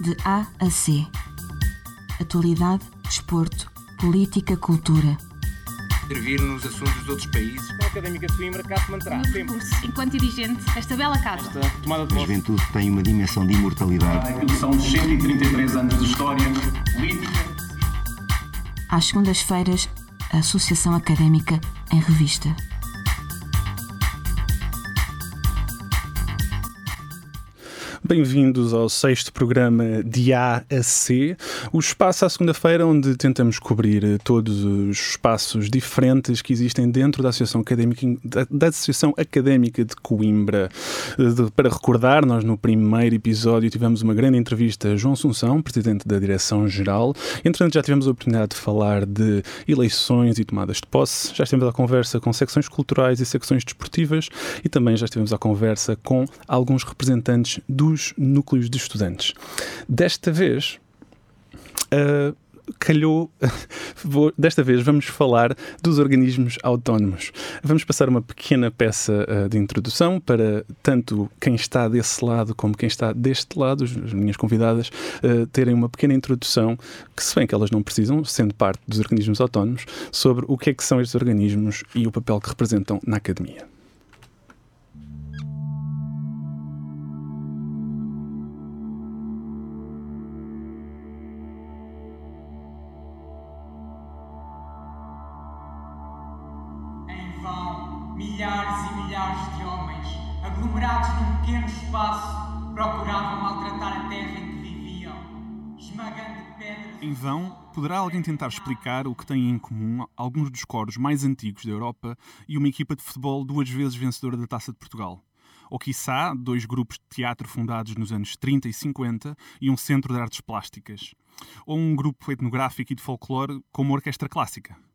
de A a C. Atualidade, desporto, política, cultura. Intervir nos assuntos dos outros países. A Académica de Coimbra cá se manterá enquanto dirigente desta bela casa. Esta tomada de A juventude tem uma dimensão de imortalidade. Aquilo são 133 anos de história política. Às segundas-feiras, a Associação Académica em Revista. Bem-vindos ao sexto programa de A a C, o espaço à segunda-feira onde tentamos cobrir eh, todos os espaços diferentes que existem dentro da Associação Académica, da, Associação Académica de Coimbra. Eh, de- para recordar, nós no primeiro episódio tivemos uma grande entrevista a João Assunção, presidente da Direção-Geral. Entretanto, já tivemos a oportunidade de falar de eleições e tomadas de posse. Já estivemos à conversa com secções culturais e secções desportivas e também já estivemos à conversa com alguns representantes dos núcleos de estudantes. Desta vez, ah, calhou. desta vez vamos falar dos organismos autónomos. Vamos passar uma pequena peça ah, de introdução para tanto quem está desse lado como quem está deste lado, as as minhas convidadas, ah, terem uma pequena introdução, que se bem que elas não precisam, sendo parte dos organismos autónomos, sobre o que é que são estes organismos e o papel que representam na academia. Milhares e milhares de homens, aglomerados num pequeno espaço, procuravam maltratar a terra em que viviam, esmagando pedras. Em vão, poderá alguém tentar explicar o que têm em comum alguns dos coros mais antigos da Europa e uma equipa de futebol duas vezes vencedora da Taça de Portugal? Ou, quiçá, dois grupos de teatro fundados nos anos 30 e 50 e um centro de artes plásticas? Ou um grupo etnográfico e de folclore como a Orquestra Clássica?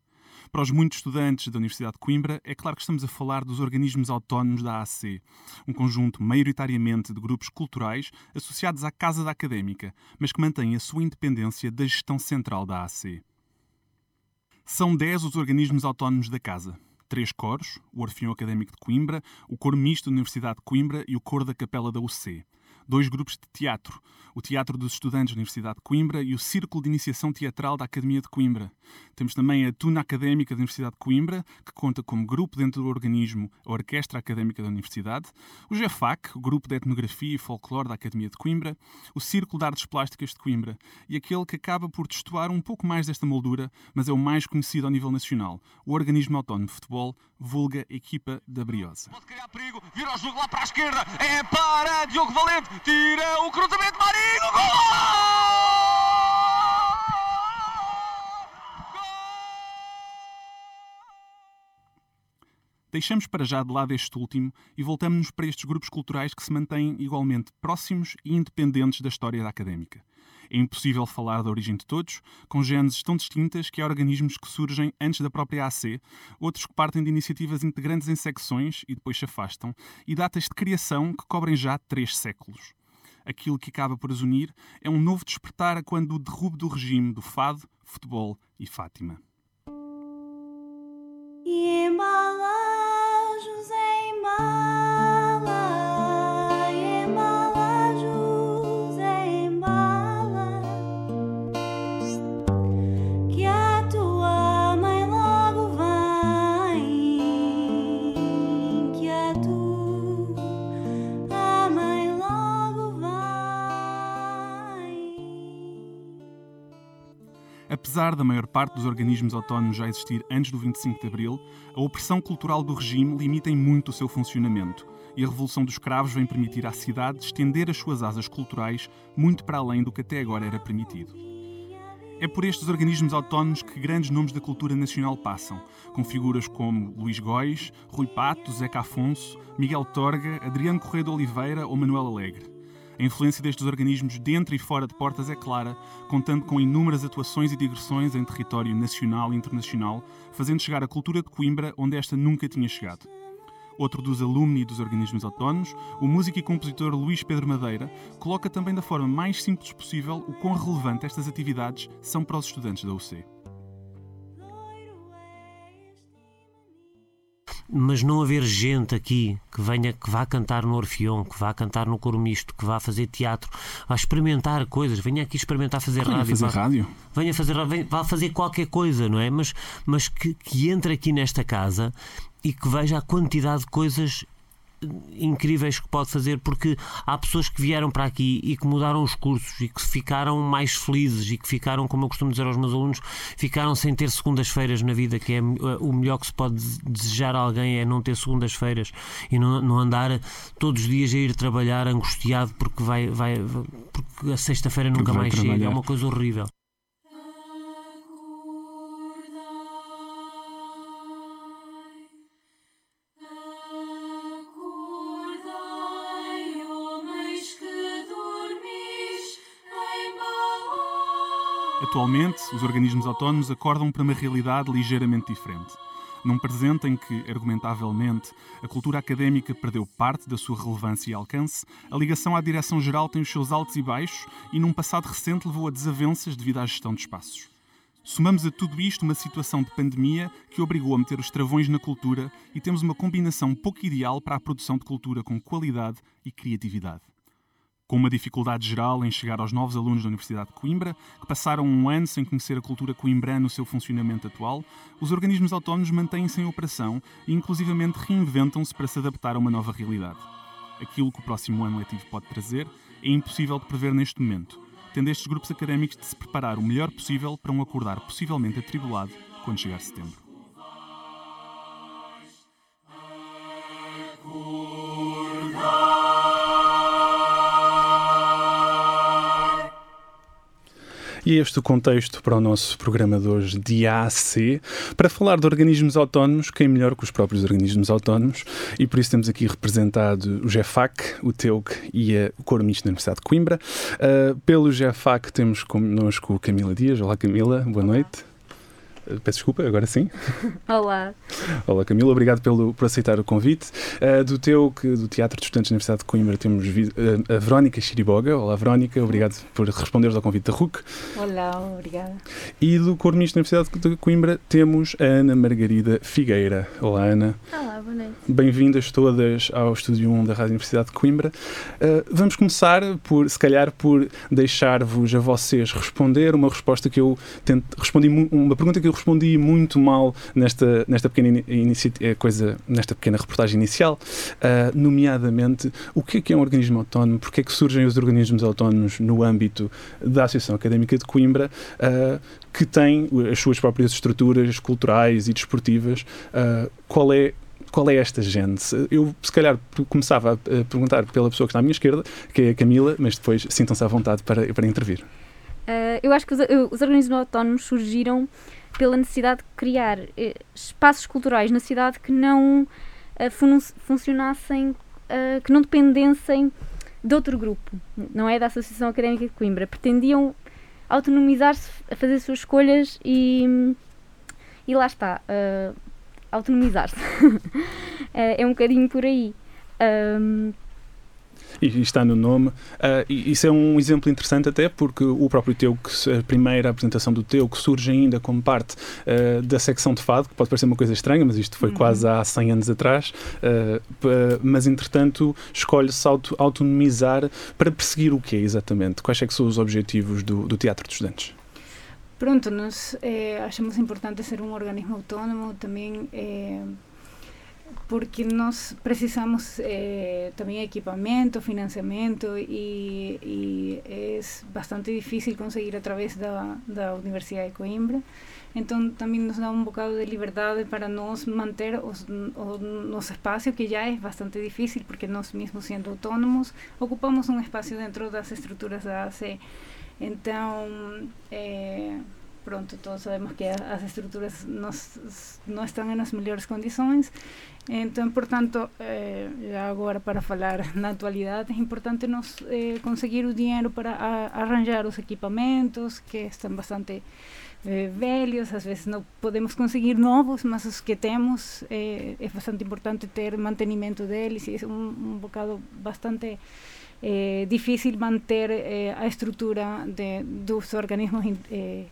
Para os muitos estudantes da Universidade de Coimbra, é claro que estamos a falar dos organismos autónomos da AC, um conjunto maioritariamente de grupos culturais associados à Casa da Académica, mas que mantêm a sua independência da gestão central da AC. São 10 os organismos autónomos da Casa. Três coros, o Orfeão Académico de Coimbra, o Coro Misto da Universidade de Coimbra e o Coro da Capela da UC. Dois grupos de teatro, o Teatro dos Estudantes da Universidade de Coimbra e o Círculo de Iniciação Teatral da Academia de Coimbra. Temos também a Tuna Académica da Universidade de Coimbra, que conta como grupo dentro do organismo a Orquestra Académica da Universidade, o GEFAC, o Grupo de Etnografia e Folclore da Academia de Coimbra, o Círculo de Artes Plásticas de Coimbra e aquele que acaba por destoar um pouco mais desta moldura, mas é o mais conhecido ao nível nacional, o Organismo Autónomo de Futebol, vulga Equipa da Briosa. Pode criar perigo, vira o jogo lá para a esquerda. É para Diogo Valente. Tira o cruzamento, Marinho. Gol! Deixamos para já de lado este último e voltamos-nos para estes grupos culturais que se mantêm igualmente próximos e independentes da história da académica. É impossível falar da origem de todos, com gêneses tão distintas que há organismos que surgem antes da própria AC, outros que partem de iniciativas integrantes em secções e depois se afastam, e datas de criação que cobrem já três séculos. Aquilo que acaba por as unir é um novo despertar quando o derrubo do regime do fado, futebol e Fátima. E embala-jos, embala, Apesar da maior parte dos organismos autónomos já existir antes do 25 de Abril, a opressão cultural do regime limita em muito o seu funcionamento, e a Revolução dos Cravos vem permitir à cidade estender as suas asas culturais muito para além do que até agora era permitido. É por estes organismos autónomos que grandes nomes da cultura nacional passam, com figuras como Luís Góis, Rui Pato, Zeca Afonso, Miguel Torga, Adriano Correia de Oliveira ou Manuel Alegre. A influência destes organismos dentro e fora de portas é clara, contando com inúmeras atuações e digressões em território nacional e internacional, fazendo chegar a cultura de Coimbra onde esta nunca tinha chegado. Outro dos alumni dos organismos autónomos, o músico e compositor Luís Pedro Madeira, coloca também da forma mais simples possível o quão relevante estas atividades são para os estudantes da UC. Mas não haver gente aqui que venha, que vá cantar no Orfeão, que vá cantar no Coro Misto, que vá fazer teatro, vá experimentar coisas, venha aqui experimentar fazer Venha rádio. fazer vá, rádio. Venha fazer, venha- vá fazer qualquer coisa, não é? Mas, mas que, que entre aqui nesta casa e que veja a quantidade de coisas incríveis que pode fazer, porque há pessoas que vieram para aqui e que mudaram os cursos e que ficaram mais felizes e que ficaram, como eu costumo dizer aos meus alunos, ficaram sem ter segundas-feiras na vida, que é o melhor que se pode desejar a alguém é não ter segundas-feiras e não, não andar todos os dias a ir trabalhar angustiado porque vai, vai porque a sexta-feira nunca mais chega, é trabalhar. uma coisa horrível. Atualmente, os organismos autónomos acordam para uma realidade ligeiramente diferente. Num presente em que, argumentavelmente, a cultura académica perdeu parte da sua relevância e alcance, a ligação à direção-geral tem os seus altos e baixos e, num passado recente, levou a desavenças devido à gestão de espaços. Somamos a tudo isto uma situação de pandemia que obrigou a meter os travões na cultura e temos uma combinação pouco ideal para a produção de cultura com qualidade e criatividade. Com uma dificuldade geral em chegar aos novos alunos da Universidade de Coimbra, que passaram um ano sem conhecer a cultura coimbrana no seu funcionamento atual, os organismos autónomos mantêm-se em operação e, inclusivamente, reinventam-se para se adaptar a uma nova realidade. Aquilo que o próximo ano letivo pode trazer é impossível de prever neste momento, tendo estes grupos académicos de se preparar o melhor possível para um acordar possivelmente atribulado quando chegar setembro. E este o contexto para o nosso programa de hoje de AC, para falar de organismos autónomos, quem melhor que os próprios organismos autónomos, e por isso temos aqui representado o GEFAC, o TEUC e a- Misto da Universidade de Coimbra. Uh, pelo GEFAC temos connosco Camila Dias. Olá Camila, boa noite. Peço desculpa, agora sim. Olá. Olá Camila, obrigado pelo, por aceitar o convite. Uh, do teu, que, do Teatro de Estudantes da Universidade de Coimbra, temos uh, a Verónica Chiriboga. Olá Verónica, obrigado por responderes ao convite da RUC. Olá, obrigada. E do Coro Misto da Universidade de Coimbra temos a Ana Margarida Figueira. Olá Ana, Olá, boa noite. bem-vindas todas ao Estúdio 1 da Rádio Universidade de Coimbra. Uh, vamos começar por, se calhar, por deixar-vos a vocês responder uma resposta que eu tento, respondi, uma pergunta que eu respondi muito mal nesta, nesta pequena eh, coisa, nesta pequena reportagem inicial, uh, nomeadamente o que é que é um organismo autónomo, porque é que surgem os organismos autónomos no âmbito da Associação Académica de Coimbra, uh, que tem as suas próprias estruturas culturais e desportivas. Uh, qual é qual é esta gente? Eu, se calhar, começava a, perguntar pela pessoa que está à minha esquerda, que é a Camila, mas depois sintam-se à vontade para, para intervir. Ah, eu acho que os, eh, os organismos autónomos surgiram pela necessidade de criar eh, espaços culturais na cidade que não ah, fun- funcionassem, ah, que não dependessem de outro grupo, não é da Associação Académica de Coimbra. Pretendiam autonomizar-se, fazer suas escolhas e, e lá está, ah, autonomizar-se. É um bocadinho por aí. Ahm, E, está no nome. Ah, e isso é um exemplo interessante até porque o próprio teu, que a primeira apresentação do teu, que surge ainda como parte ah, da secção de fado, que pode parecer uma coisa estranha, mas isto foi Uhum. quase há 100 anos atrás, pa- mas entretanto escolhe-se auto, autonomizar para perseguir o quê exatamente? Quais é que são os objetivos do, do Teatro de Estudantes? Pronto, nós eh, achamos importante ser um organismo autónomo também eh, porque nós precisamos eh, também equipamento, financiamento e, e é bastante difícil conseguir através da, da Universidade de Coimbra. Então também nos dá um bocado de liberdade para nós manter os, o nosso espaço, que já é bastante difícil porque nós mesmos sendo autônomos ocupamos um espaço dentro das estruturas da AC. Então, eh, pronto, todos sabemos que a- as estruturas não, s- não estão nas melhores condições. Então, portanto, eh, agora para falar na atualidade, é importante eh, conseguir o dinheiro para a- arranjar os equipamentos, que estão bastante eh, velhos, às vezes não podemos conseguir novos, mas os que temos eh, bastante importante ter mantenimento deles e é um, um bocado bastante eh, difícil manter eh, a estrutura de, dos organismos eh,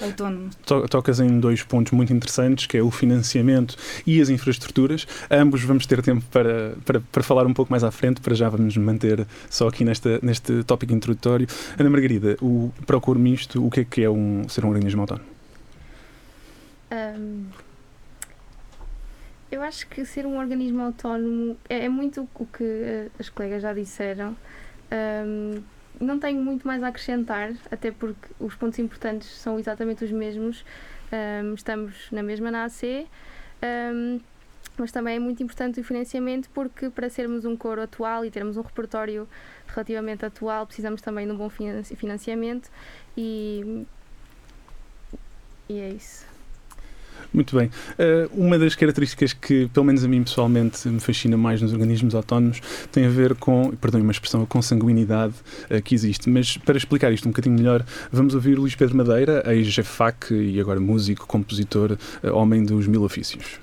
autónomos. Tocas em dois pontos muito interessantes, que é o financiamento e as infraestruturas. Ambos vamos ter tempo para, para, para falar um pouco mais à frente, para já vamos manter só aqui nesta, neste tópico introdutório. Ana Margarida, o, para o coro misto, o que é que é um, ser um organismo autónomo? Um, eu acho que ser um organismo autónomo é, é muito o que uh, as colegas já disseram. Um, não tenho muito mais a acrescentar, até porque os pontos importantes são exatamente os mesmos. Um, estamos na mesma na AC, um, mas também é muito importante o financiamento, porque para sermos um coro atual e termos um repertório relativamente atual, precisamos também de um bom financiamento e, e é isso. Muito bem. Uh, uma das características que, pelo menos a mim pessoalmente, me fascina mais nos organismos autónomos tem a ver com, perdão, uma expressão, a consanguinidade uh, que existe. Mas para explicar isto um bocadinho melhor, vamos ouvir Luís Pedro Madeira, ex-GEFAC e agora músico, compositor, uh, homem dos mil ofícios.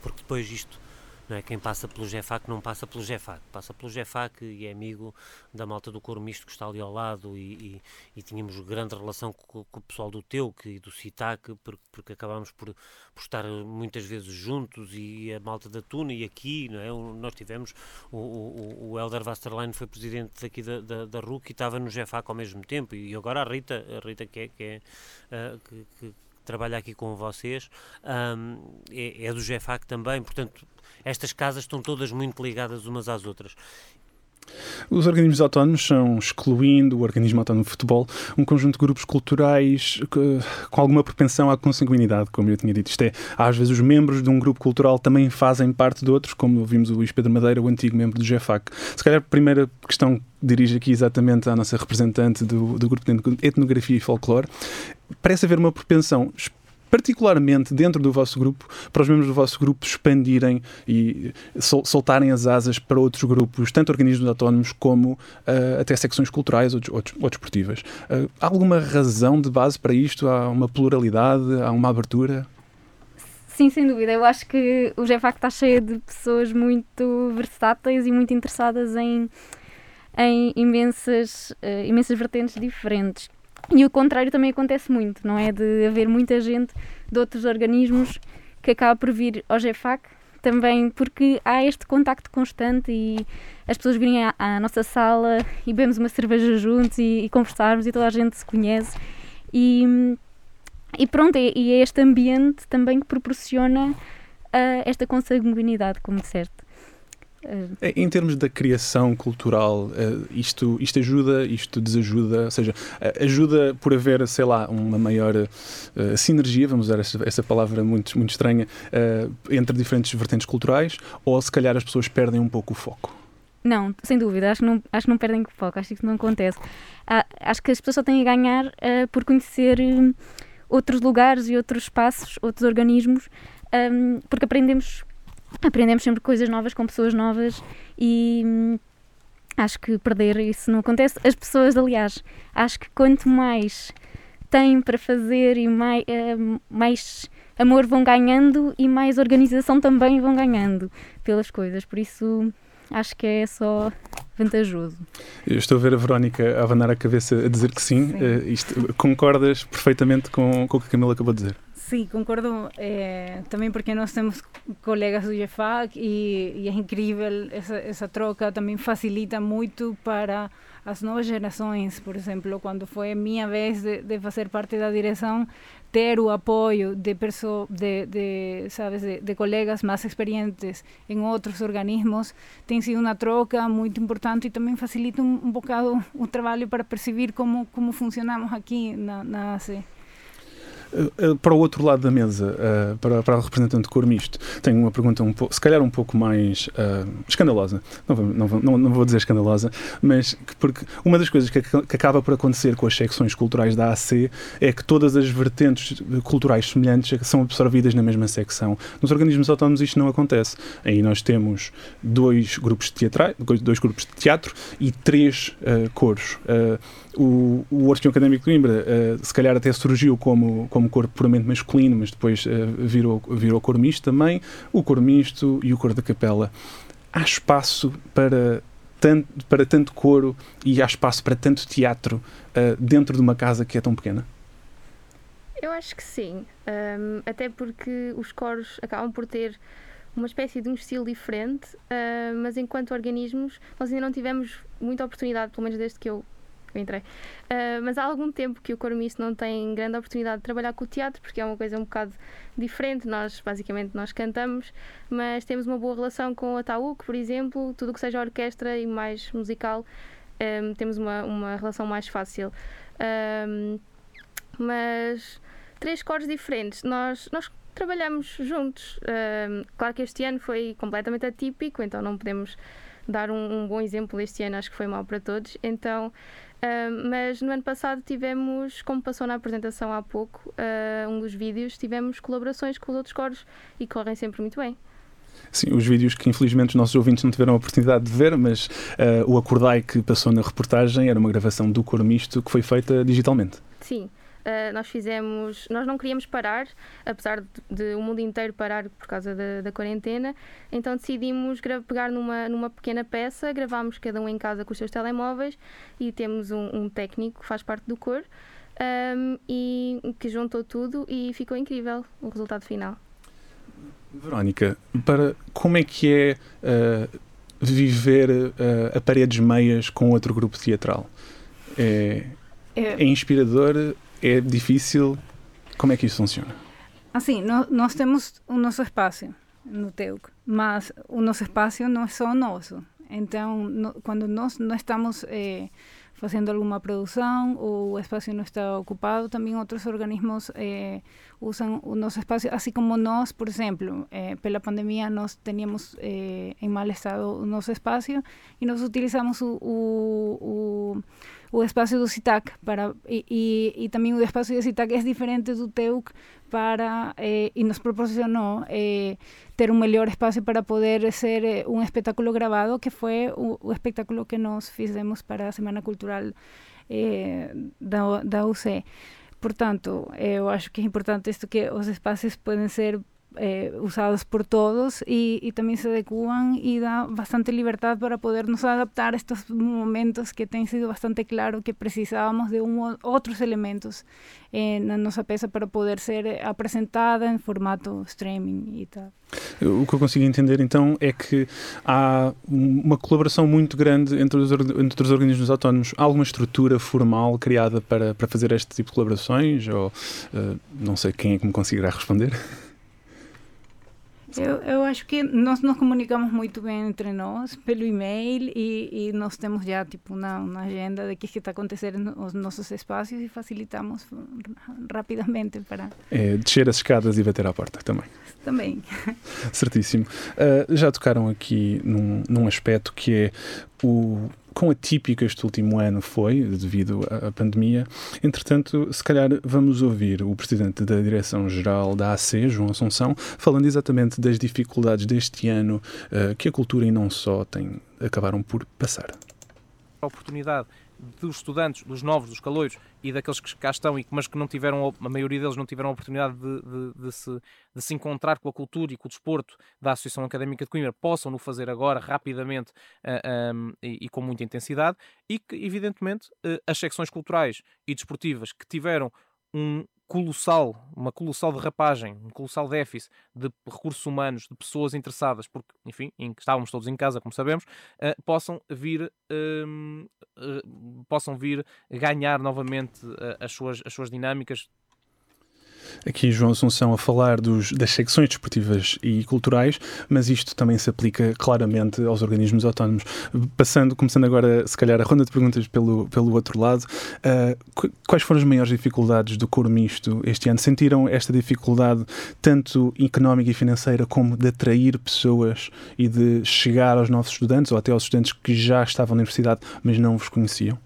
Porque depois isto não é? Quem passa pelo GEFAC não passa pelo GEFAC, passa pelo GEFAC e é amigo da malta do coro misto que está ali ao lado e, e, e tínhamos grande relação com, com, o pessoal do TEUC e do CITAC porque, porque acabámos por, por, estar muitas vezes juntos e a malta da Tuna e aqui, não é? Nós tivemos, o, o, o Helder Vasterlein foi presidente daqui da, da, da RUC e estava no GEFAC ao mesmo tempo e agora a Rita, a Rita que é, que, é, uh, que, que trabalha aqui com vocês, um, é, é, do GEFAC também, portanto, estas casas estão todas muito ligadas umas às outras. Os organismos autónomos são, excluindo o organismo autónomo de futebol, um conjunto de grupos culturais com alguma propensão à consanguinidade, como eu tinha dito. Isto é, às vezes os membros de um grupo cultural também fazem parte de outros, como vimos o Luís Pedro Madeira, o antigo membro do GEFAC. Se calhar a primeira questão dirige aqui exatamente à nossa representante do, do grupo de etnografia e folclore. Parece haver uma propensão particularmente dentro do vosso grupo, para os membros do vosso grupo expandirem e sol soltarem as asas para outros grupos, tanto organismos autónomos como uh, até secções culturais ou, ou, ou desportivas. Uh, há alguma razão de base para isto? Há uma pluralidade? Há uma abertura? Sim, sem dúvida. Eu acho que o GEFAC está cheio de pessoas muito versáteis e muito interessadas em, em imensas, uh, imensas vertentes diferentes. E o contrário também acontece muito, não é? De haver muita gente de outros organismos que acaba por vir ao GFAC também porque há este contacto constante e as pessoas virem à, à nossa sala e bebemos uma cerveja juntos e, e, conversarmos e toda a gente se conhece e, e pronto, e, é este ambiente também que proporciona uh, esta consanguinidade, como disseste. É, em termos da criação cultural, eh, isto, isto ajuda, isto desajuda, ou seja, eh, ajuda por haver, sei lá, uma maior sinergia, vamos usar essa, palavra muito, muito estranha, entre diferentes vertentes culturais, ou se calhar as pessoas perdem um pouco o foco? Não, sem dúvida, acho que não, acho que não perdem o foco, acho que isso não acontece. Ah, acho que as pessoas só têm a ganhar por conhecer outros lugares e outros espaços, outros organismos, um, porque aprendemos aprendemos sempre coisas novas com pessoas novas e hum, acho que perder isso não acontece. As pessoas, aliás, acho que quanto mais têm para fazer e mais, uh, eh, mais amor vão ganhando e mais organização também vão ganhando pelas coisas. Por isso acho que é só vantajoso. Eu estou a ver a Verónica a abanar a cabeça a dizer que sim. sim. Uh, isto, concordas perfeitamente com, com o que a Camila acabou de dizer? Sí, concordo eh, también porque nós temos colegas do IEFAC e, e é incrível essa, essa troca, também facilita muito para as novas gerações, por exemplo, quando foi minha vez de, de fazer parte da direção, ter o apoio de, de, de, sabes, de, de colegas mais experientes em outros organismos tem sido uma troca muito importante e também facilita um, bocado o trabalho para perceber como, como funcionamos aqui na, na. Eh, eh, para o outro lado da mesa, uh, para, para a representante de cor misto, tenho uma pergunta um pouco, se calhar um pouco mais uh, escandalosa. Não vou, não, não, não vou dizer escandalosa, mas que, porque uma das coisas que, que, acaba por acontecer com as secções culturais da AC é que todas as vertentes culturais semelhantes são absorvidas na mesma secção. Nos organismos autónomos isto não acontece. Aí nós temos dois grupos de teatro, dois grupos de teatro e três uh, coros. O, o Académico de Coimbra, se calhar até surgiu como, como como cor puramente masculino, mas depois uh, virou, virou cor misto também, o cor misto e o cor da capela. Há espaço para tanto, para tanto coro e há espaço para tanto teatro uh, dentro de uma casa que é tão pequena? Eu acho que sim, um, até porque os coros acabam por ter uma espécie de um estilo diferente, uh, mas enquanto organismos nós ainda não tivemos muita oportunidade, pelo menos desde que eu, eu entrei. Uh, mas há algum tempo que o coro misto não tem grande oportunidade de trabalhar com o teatro, porque é uma coisa um bocado diferente. Nós, basicamente, nós cantamos, mas temos uma boa relação com a Taúque, por exemplo, tudo o que seja orquestra e mais musical, um, temos uma, uma relação mais fácil. Um, mas três cores diferentes. Nós, nós trabalhamos juntos. Um, claro que este ano foi completamente atípico, então não podemos dar um, um bom exemplo este ano, acho que foi mal para todos. Então, um, mas no ano passado tivemos, como passou na apresentação há pouco, uh, um dos vídeos, tivemos colaborações com os outros coros e correm sempre muito bem. Sim, os vídeos que infelizmente os nossos ouvintes não tiveram a oportunidade de ver, mas uh, o Acordai que passou na reportagem era uma gravação do coro misto que foi feita digitalmente. Sim, Uh, nós fizemos, nós não queríamos parar, apesar de, de o mundo inteiro parar por causa da, da quarentena, então decidimos pegar numa, numa pequena peça, gravámos cada um em casa com os seus telemóveis e temos um, um técnico que faz parte do coro um, e que juntou tudo e ficou incrível o resultado final. Verónica, para como é que é uh, viver uh, a paredes meias com outro grupo teatral? É, é, é inspirador? É difícil? Como é que isso funciona? Assim, no, nós temos o nosso espaço no TEUC, mas o nosso espaço não é só nosso. Então, no, quando nós não estamos eh, fazendo alguma produção ou o espaço não está ocupado, também outros organismos eh, usam o nosso espaço, assim como nós, por exemplo, eh, pela pandemia nós teníamos eh, em mal estado o nosso espaço e nós utilizamos o, o, o o espaço do CITAC para, e, e, e também o espaço do CITAC é diferente do TEUC para, eh, nos proporcionou eh, ter um melhor espaço para poder ser eh, um espetáculo gravado, que foi o, o espetáculo que nós fizemos para Semana Cultural eh, da, da UC. Portanto, eu acho que é importante isto que os espaços podem ser eh, usados por todos y, y, también se adecuan y da bastante libertad para podernos adaptar a estos momentos que han sido bastante claro que precisábamos de un, otros elementos en nossa peça para poder ser eh, apresentada em formato streaming e tal. O que eu consigo entender então é que há uma colaboração muito grande entre os, entre os organismos autónomos. Há alguma estrutura formal criada para, para fazer este tipo de colaborações? Ou uh, não sei quem é que me conseguirá responder? Eu, eu acho que nós nos comunicamos muito bem entre nós pelo e-mail e, e nós temos já tipo uma, uma agenda de que está acontecendo nos nossos espaços e facilitamos rapidamente para é, descer as escadas e bater à porta também. Também. Certíssimo. Uh, já tocaram aqui num, num aspecto que é o quão atípico este último ano foi, devido à pandemia. Entretanto, se calhar vamos ouvir o presidente da Direção-Geral da AC, João Assunção, falando exatamente das dificuldades deste ano uh, que a cultura e não só tem, acabaram por passar. A oportunidade dos estudantes, dos novos, dos caloiros e daqueles que cá estão, mas que não tiveram, a maioria deles não tiveram a oportunidade de, de, de, se, de se encontrar com a cultura e com o desporto da Associação Académica de Coimbra, possam no fazer agora rapidamente uh, eh, um, e, e, com muita intensidade, e que, evidentemente, uh, as secções culturais e desportivas que tiveram um, colossal, uma colossal derrapagem, um colossal déficit de recursos humanos, de pessoas interessadas, porque, enfim, estávamos todos em casa, como sabemos, uh, possam vir uh, uh, possam vir ganhar novamente as, suas, as suas dinâmicas Aqui João Assunção a falar dos, das secções desportivas e culturais, mas isto também se aplica claramente aos organismos autónomos. Passando, começando agora, se calhar, a ronda de perguntas pelo, pelo outro lado, uh, quais foram as maiores dificuldades do coro misto este ano? Sentiram esta dificuldade tanto económica e financeira como de atrair pessoas e de chegar aos novos estudantes ou até aos estudantes que já estavam na universidade, mas não vos conheciam?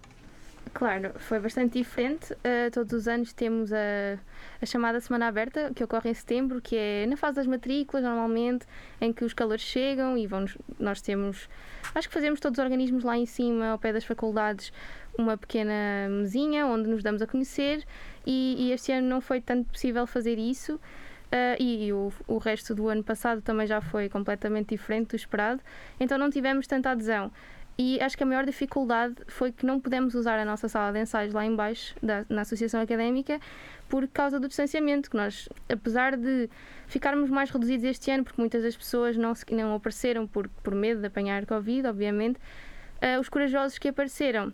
Claro, foi bastante diferente. Uh, todos os anos temos a, a, chamada Semana Aberta, que ocorre em setembro, que é na fase das matrículas, normalmente, em que os calores chegam e vão nós temos, acho que fazemos todos os organismos lá em cima, ao pé das faculdades, uma pequena mesinha onde nos damos a conhecer e, e este ano não foi tanto possível fazer isso. Uh, e o, o resto do ano passado também já foi completamente diferente do esperado, então não tivemos tanta adesão. E acho que a maior dificuldade foi que não pudemos usar a nossa sala de ensaios lá embaixo, da, na associação académica, por causa do distanciamento, que nós, apesar de ficarmos mais reduzidos este ano, porque muitas das pessoas não, se, não apareceram por, por medo de apanhar Covid, obviamente, uh, os corajosos que apareceram.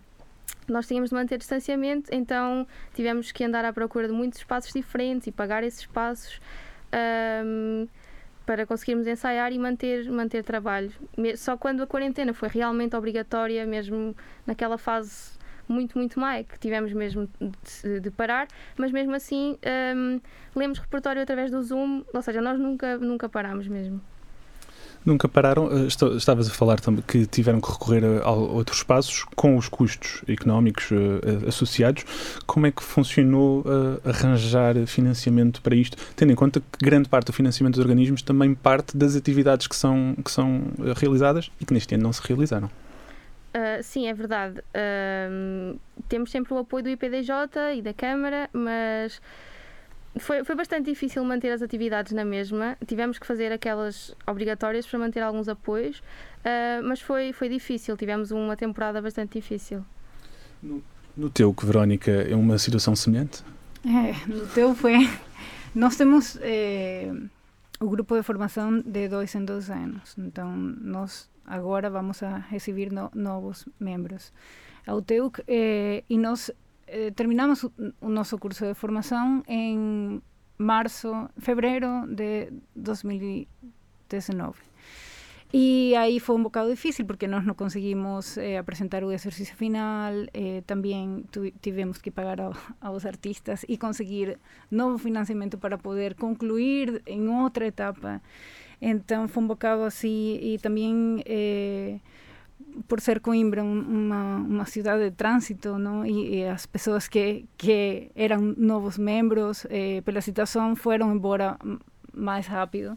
Nós tínhamos de manter distanciamento, então tivemos que andar à procura de muitos espaços diferentes e pagar esses espaços um, para conseguirmos ensaiar e manter, manter trabalho. Só quando a quarentena foi realmente obrigatória, mesmo naquela fase muito, muito má, que tivemos mesmo de, de parar, mas mesmo assim um, lemos repertório através do Zoom, ou seja, nós nunca, nunca parámos mesmo. Nunca pararam, eh, estavas a falar também que tiveram que recorrer a, outros espaços com os custos económicos uh, associados. Como é que funcionou arranjar financiamento para isto, tendo em conta que grande parte do financiamento dos organismos também parte das atividades que são, que são realizadas e que neste ano não se realizaram? Uh, sim, é verdade. Uh, temos sempre o apoio do IPDJ e da Câmara, mas foi, foi bastante difícil manter as atividades na mesma. Tivemos que fazer aquelas obrigatórias para manter alguns apoios, uh, mas foi, foi difícil. Tivemos uma temporada bastante difícil. No, no teu, que Verónica, é uma situação semelhante? É, no teu foi. Nós temos eh, o grupo de formação de dois em dois anos, então nós agora vamos a receber no, novos membros ao TEUC eh, e nós eh, terminamos o nosso curso de formação em março, fevereiro de 2019. E aí foi um bocado difícil porque nós não conseguimos eh, apresentar o exercício final, eh, também tivemos que pagar ao, aos artistas e conseguir novo financiamento para poder concluir em outra etapa. Então foi um bocado assim e também eh, por ser Coimbra uma, uma cidade de trânsito, não? E, e, as que, que eram novos membros, eh, pela situação, foram embora mais rápido.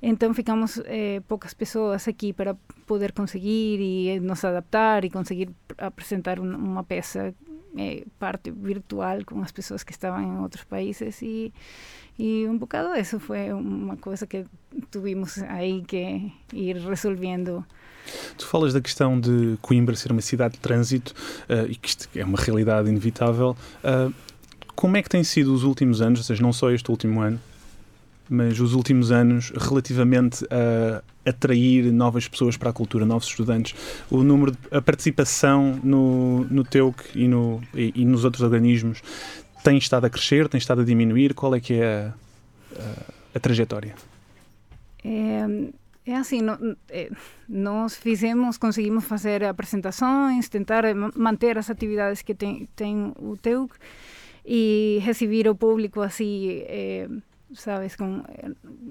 Então ficamos eh, poucas pessoas aqui para poder conseguir e nos adaptar e conseguir apresentar un, uma eh, parte virtual com as pessoas que estavam em outros países e e um bocado isso foi uma coisa que tivemos aí que ir resolvendo Tu falas da questão de Coimbra ser uma cidade de trânsito uh, e que isto é uma realidade inevitável. Uh, como é que têm sido os últimos anos, ou seja, não só este último ano, mas os últimos anos relativamente a atrair novas pessoas para a cultura, novos estudantes, o número, de, a participação no, no TEUC e, no, e, e, nos outros organismos tem estado a crescer, tem estado a diminuir? Qual é que é a, a, a trajetória? É, é assim, no, é, nós fizemos, conseguimos fazer apresentações, tentar manter as atividades que tem, tem o TEUC e receber o público assim, é, sabes, com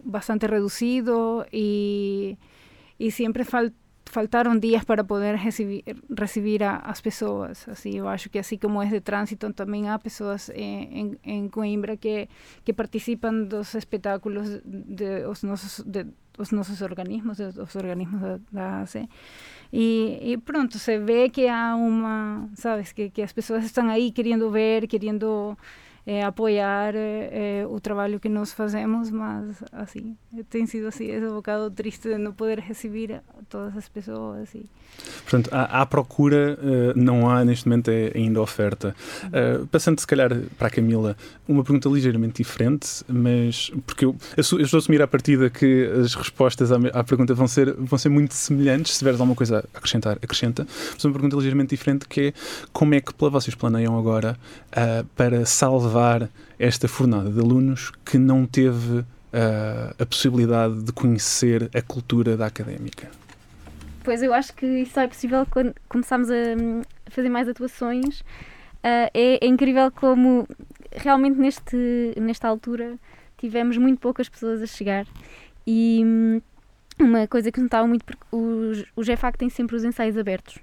bastante reduzido e, e sempre fal, faltaram dias para poder receber, receber a, as pessoas. Assim, eu acho que assim como é de trânsito, também há pessoas em, em Coimbra que, que participam dos espetáculos de, os nossos... De, os nossos organismos, os organismos da, da ACE. E, e, pronto, se vê que há uma, sabes, que, que as pessoas estão aí querendo ver, querendo é, apoiar é, o trabalho que nós fazemos, mas assim, tem sido assim, é um bocado triste de não poder receber todas as pessoas. E... Portanto, há, procura, não há neste momento é ainda oferta. Passando se calhar para a Camila, uma pergunta ligeiramente diferente, mas porque eu, eu estou a assumir à partida que as respostas à, à, pergunta vão ser, vão ser muito semelhantes, se tiveres alguma coisa a acrescentar, acrescenta, mas uma pergunta ligeiramente diferente que é como é que vocês planeiam agora uh, para salvar esta fornada de alunos que não teve uh, a possibilidade de conhecer a cultura da académica? Pois eu acho que isso é possível quando começarmos a fazer mais atuações. Uh, é, é, incrível como realmente neste, nesta altura tivemos muito poucas pessoas a chegar e hum, uma coisa que notava muito porque o, o GFAC tem sempre os ensaios abertos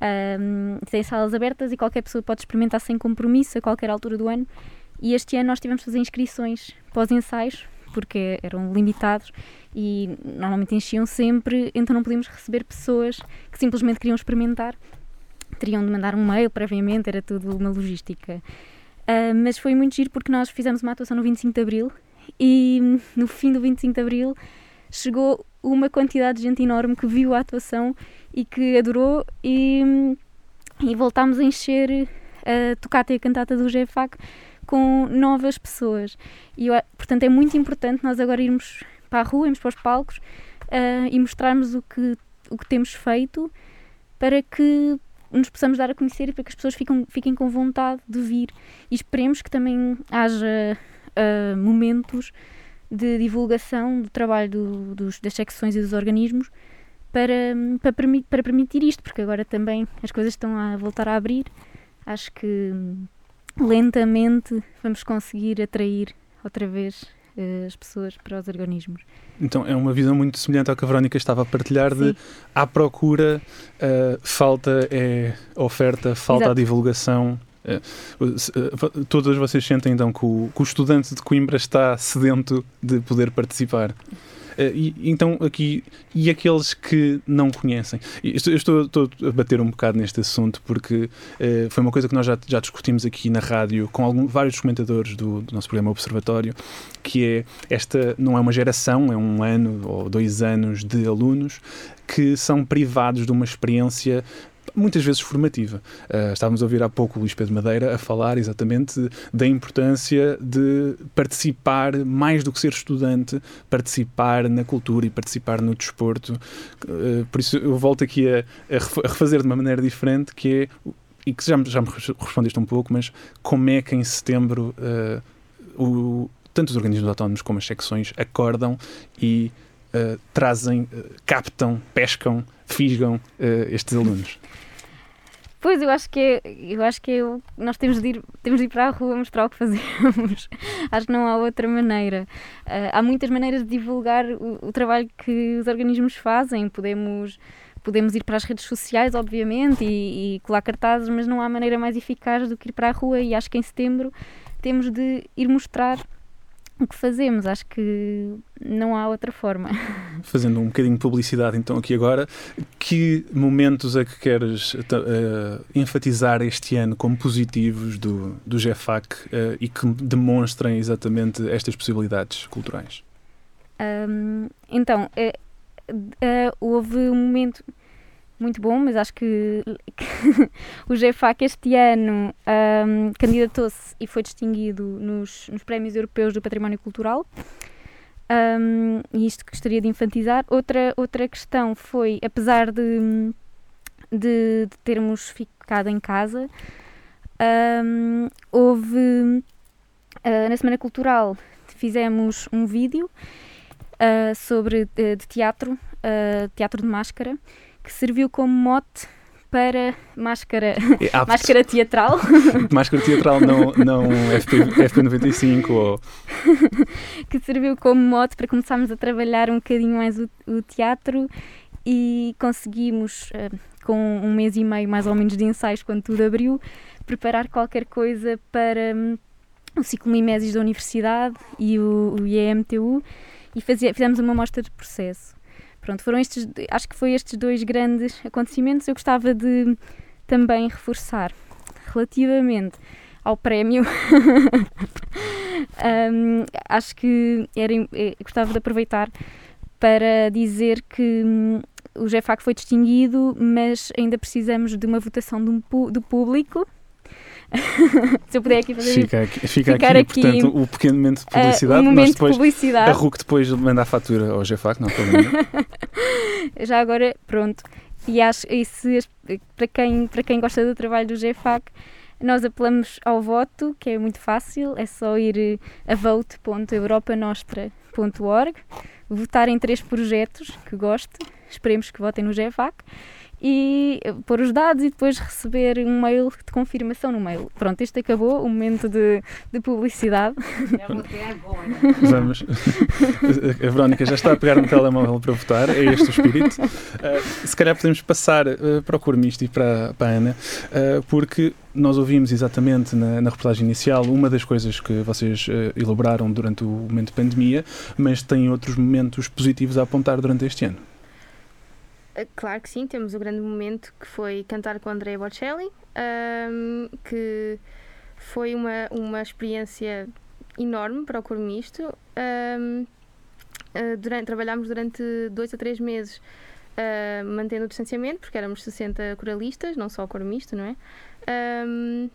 um, tem salas abertas e qualquer pessoa pode experimentar sem compromisso a qualquer altura do ano. E este ano nós tivemos de fazer inscrições para os ensaios, porque eram limitados e normalmente enchiam sempre, então não podíamos receber pessoas que simplesmente queriam experimentar. Teriam de mandar um mail previamente, era tudo uma logística. Uh, mas foi muito giro porque nós fizemos uma atuação no 25 de Abril e no fim do 25 de Abril chegou uma quantidade de gente enorme que viu a atuação e que adorou e, e voltámos a encher a tocata e a cantata do GFAC com novas pessoas. E, portanto, é muito importante nós agora irmos para a rua, irmos para os palcos uh, e mostrarmos o que, o que temos feito para que nos possamos dar a conhecer e para que as pessoas fiquem, fiquem com vontade de vir. E esperemos que também haja uh, momentos de divulgação do trabalho do, dos, das secções e dos organismos para, para, para permitir isto, porque agora também as coisas estão a voltar a abrir. Acho que lentamente vamos conseguir atrair outra vez uh, as pessoas para os organismos. Então é uma visão muito semelhante ao que a Verónica estava a partilhar de à procura, uh, falta é oferta, falta Exato. a divulgação. Uh, todos vocês sentem então que o, que o estudante de Coimbra está sedento de poder participar. Uh, e, então, aqui, e aqueles que não conhecem? Eu estou, estou, a bater um bocado neste assunto porque foi uma coisa que nós já, já discutimos aqui na rádio com algum, vários comentadores do, do, nosso programa Observatório, que é esta não é uma geração, é um ano ou dois anos de alunos que são privados de uma experiência muitas vezes formativa. Uh, estávamos a ouvir há pouco o Luís Pedro Madeira a falar exatamente da importância de participar, mais do que ser estudante, participar na cultura e participar no desporto. Uh, por isso eu volto aqui a, a refazer de uma maneira diferente, que é e que já, já me respondeste um pouco, mas como é que em setembro uh, o, tanto os organismos autónomos como as secções acordam e trazem, captam, pescam, fisgam estes alunos? Pois, eu acho que é, eu acho que é, nós temos de, ir, temos de ir para a rua mostrar o que fazemos. acho que não há outra maneira. Uh, há muitas maneiras de divulgar o, o, trabalho que os organismos fazem. Podemos, podemos ir para as redes sociais, obviamente, e, e colar cartazes, mas não há maneira mais eficaz do que ir para a rua. E acho que em setembro temos de ir mostrar o que fazemos. Acho que não há outra forma. Fazendo um bocadinho de publicidade, então, aqui agora, que momentos é que queres uh, enfatizar este ano como positivos do, do GFAC uh, e que demonstrem exatamente estas possibilidades culturais? Um, então, uh, houve um momento muito bom, mas acho que, o GFAC este ano um, candidatou-se e foi distinguido nos, nos Prémios Europeus do Património Cultural. Um, e isto gostaria de enfatizar. Outra, outra questão foi, apesar de, de, de termos ficado em casa, um, houve uh, na Semana Cultural fizemos um vídeo uh, sobre de, de teatro, uh, teatro de máscara, que serviu como mote para máscara, máscara teatral. máscara teatral, não, não FP, FP95 ou... que serviu como mote para começarmos a trabalhar um bocadinho mais o, o teatro e conseguimos, uh, com um mês e meio mais ou menos de ensaios, quando tudo abriu, preparar qualquer coisa para um, o ciclo Mimesis da Universidade e o, o IEMTU e fazia, fizemos uma mostra de processo. Pronto, foram estes, acho que foi estes dois grandes acontecimentos. Eu gostava de também reforçar relativamente ao prémio. um, acho que era, eh, gostava de aproveitar para dizer que um, o GFAC foi distinguido, mas ainda precisamos de uma votação do, do público Se eu puder aqui fazer Fica aqui, fica aqui, aqui, portanto, o pequeno momento de publicidade. Uh, momento depois, de publicidade. A RUC depois manda a fatura ao GFAC, não problema. Já agora, pronto. E acho e se, para, quem, para quem gosta do trabalho do GFAC, nós apelamos ao voto, que é muito fácil, é só ir a vote.europanostra.org, votar em três projetos que goste, esperemos que votem no GFAC e pôr os dados e depois receber um mail de confirmação no mail. Pronto, este acabou o momento de, de publicidade. Vamos. A Verónica já está a pegar no telemóvel para votar, é este o espírito. Uh, se calhar podemos passar uh, para o Cormisto e para, para a Ana, uh, porque nós ouvimos exatamente na, na, reportagem inicial uma das coisas que vocês uh, elaboraram durante o momento de pandemia, mas tem outros momentos positivos a apontar durante este ano. Eh, claro que sim, temos o grande momento que foi cantar com Andrea Bocelli, um, que foi uma, uma experiência enorme para o cor misto. Um, Uh, durante, trabalhámos durante dois a três meses uh, mantendo o distanciamento, porque éramos 60 coralistas, não só cormista, não é? Um,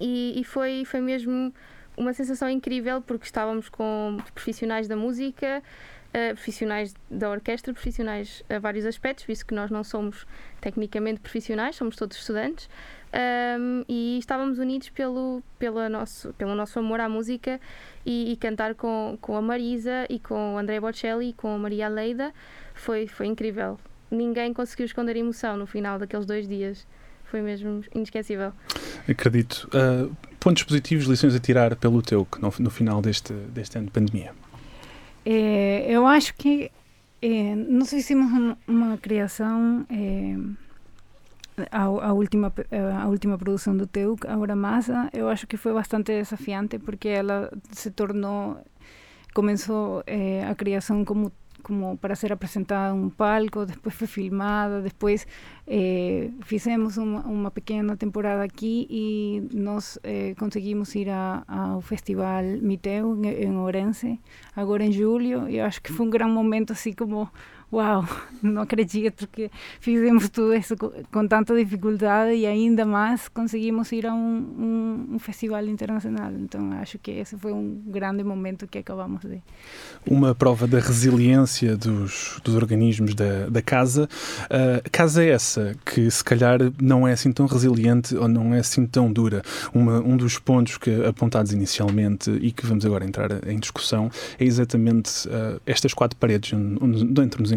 e, e foi, foi mesmo uma sensação incrível porque estávamos com profissionais da música, uh, profissionais da orquestra, profissionais a vários aspectos, visto que nós não somos tecnicamente profissionais, somos todos estudantes, um, e estávamos unidos pelo, pela nosso, pelo nosso amor à música e, e, cantar com, com a Marisa e com o André Bocelli e com a Maria Leida foi, foi incrível. Ninguém conseguiu esconder emoção no final daqueles dois dias. Foi mesmo inesquecível. Acredito. Uh, pontos positivos, lições a tirar pelo teu no, no final deste, deste ano de pandemia? É, eu acho que é, nós fizemos uma criação. É, a, a, última a última produção do Teuc, Agora Massa, eu acho que foi bastante desafiante porque ela se tornou começou eh, a criação como como para ser apresentada en un palco, después fue filmada, después eh, fizemos uma, uma, pequena temporada aqui e nós eh, conseguimos ir ao festival Miteu em, em Ourense, agora em julho, e eu acho que foi um grande momento assim como uau, não acredito que fizemos tudo isso com, tanta dificuldade e ainda mais conseguimos ir a um, um, um, festival internacional. Então acho que esse foi um grande momento que acabamos de. Uma prova da resiliência dos, dos organismos da, da casa. Uh, casa é essa que se calhar não é assim tão resiliente ou não é assim tão dura. Uma, um dos pontos que apontados inicialmente e que vamos agora entrar em discussão é exatamente uh, estas quatro paredes onde, onde nos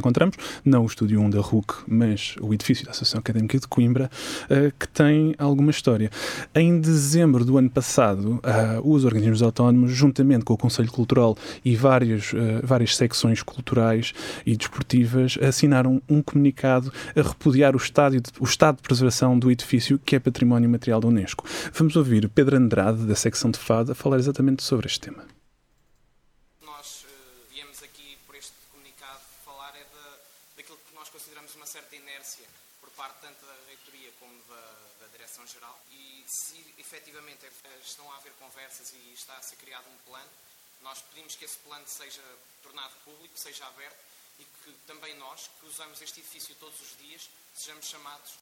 não o estúdio 1 da RUC, mas o edifício da Associação Académica de Coimbra, uh, que tem alguma história. Em dezembro do ano passado, uh, os organismos autónomos, juntamente com o Conselho Cultural e várias, uh, várias secções culturais e desportivas, assinaram um comunicado a repudiar o, estádio o estado de preservação do edifício, que é património material da Unesco. Vamos ouvir Pedro Andrade, da secção de FAD, falar exatamente sobre este tema. Nós pedimos que esse plano seja tornado seja aberto e que também nós, que usamos este edifício todos os dias, sejamos chamados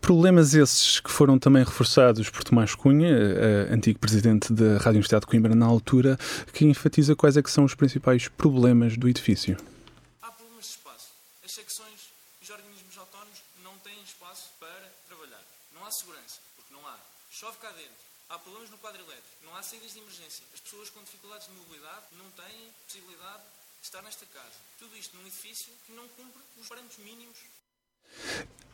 Problemas esses que foram também reforçados por Tomás Cunha, antigo presidente da Rádio Universidade de Coimbra na altura, que enfatiza quais é que são os principais problemas do edifício. Há problemas de espaço. As secções e os organismos autónomos não têm espaço para trabalhar. Não há segurança, porque não há. Chove cá dentro. Há problemas no quadro elétrico. Não há saídas de emergência. As pessoas com dificuldades de mobilidade não têm possibilidade de estar nesta casa. Tudo isto num edifício que não cumpre os parâmetros mínimos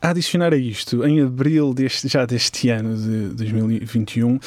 a adicionar a isto, em abril deste, já deste ano de 2021, uh,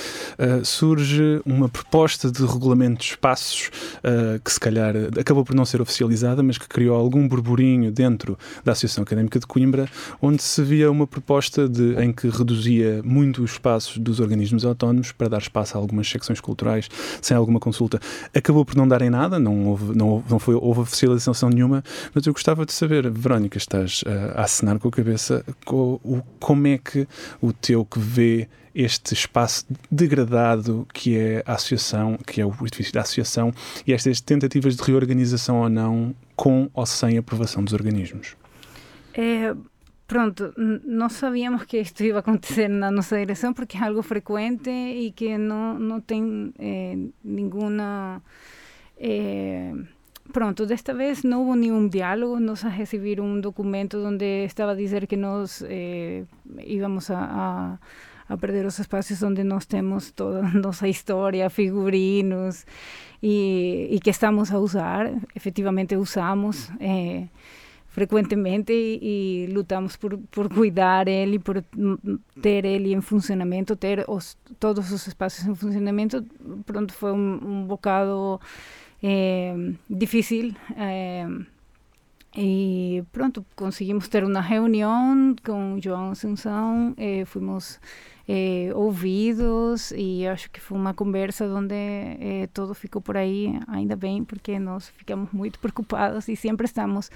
surge uma proposta de regulamento de espaços uh, que se calhar acabou por não ser oficializada, mas que criou algum burburinho dentro da Associação Académica de Coimbra, onde se via uma proposta de, em que reduzia muito os espaços dos organismos autónomos para dar espaço a algumas secções culturais sem alguma consulta. Acabou por não dar em nada, não houve, não houve, não foi, houve oficialização nenhuma, mas eu gostava de saber, Verónica, estás uh, a assinar com a cabeça o, como é que o teu que vê este espaço degradado que é a associação, que é o edifício da associação, e estas tentativas de reorganização ou não, com ou sem aprovação dos organismos? É, pronto, nós sabíamos que isto ia acontecer na nossa direção porque é algo frequente e que não, não tem é, nenhuma. É, Pronto, desta vez não houve nenhum diálogo, nós a receber um documento onde estava a dizer que nós eh, íamos a, a, a, perder os espaços onde nós temos toda a nossa história, figurinos, e, e que estamos a usar, efetivamente usamos eh, frequentemente e, e, lutamos por, por cuidar ele, por ter ele em funcionamento, ter os, todos os espaços em funcionamento. Pronto, foi um, um bocado eh, difícil. Eh, y pronto conseguimos ter uma reunião com João Assunção, eh, fomos eh, ouvidos e acho que foi uma conversa onde eh, tudo ficou por aí, ainda bem, porque nós ficamos muito preocupados e sempre estamos,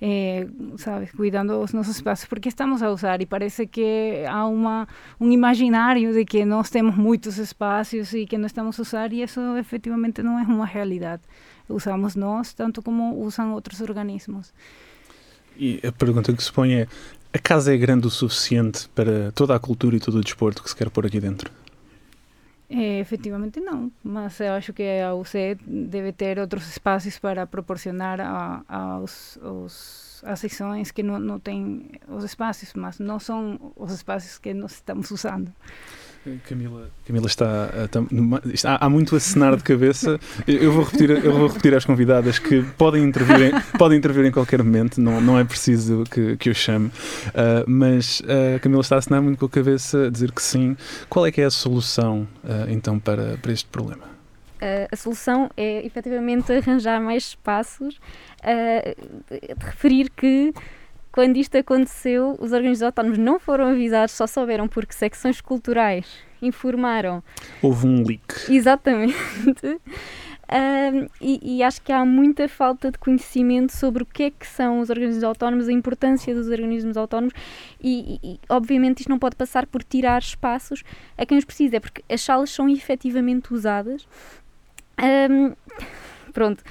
eh, sabe, cuidando dos nossos espaços, porque estamos a usar e parece que há uma, um imaginário de que nós temos muitos espaços e que não estamos a usar e isso efetivamente não é uma realidade. Usamos nós, tanto como usam outros organismos. E a pergunta que se põe é: a casa é grande o suficiente para toda a cultura e todo o desporto que se quer pôr aqui dentro? É, efetivamente não, mas eu acho que a UC deve ter outros espaços para proporcionar a, aos, aos, às secções que não, não têm os espaços, mas não são os espaços que nós estamos usando. Camila, Camila está, está, há muito a cenar de cabeça. Eu vou repetir, eu vou repetir às convidadas que podem intervir, em, podem intervir em qualquer momento, não, não é preciso que, que eu chame. Uh, mas uh, Camila está a cenar muito com a cabeça, a dizer que sim. Qual é que é a solução uh, então para, para este problema? a solução é efetivamente arranjar mais espaços, referir que quando isto aconteceu, os organismos autónomos não foram avisados, só souberam porque secções culturais informaram. Houve um leak. Exatamente. Um, e, e, acho que há muita falta de conhecimento sobre o que é que são os organismos autónomos, a importância dos organismos autónomos e, e, obviamente isto não pode passar por tirar espaços a quem os precisa, é porque as salas são efetivamente usadas. Um, pronto.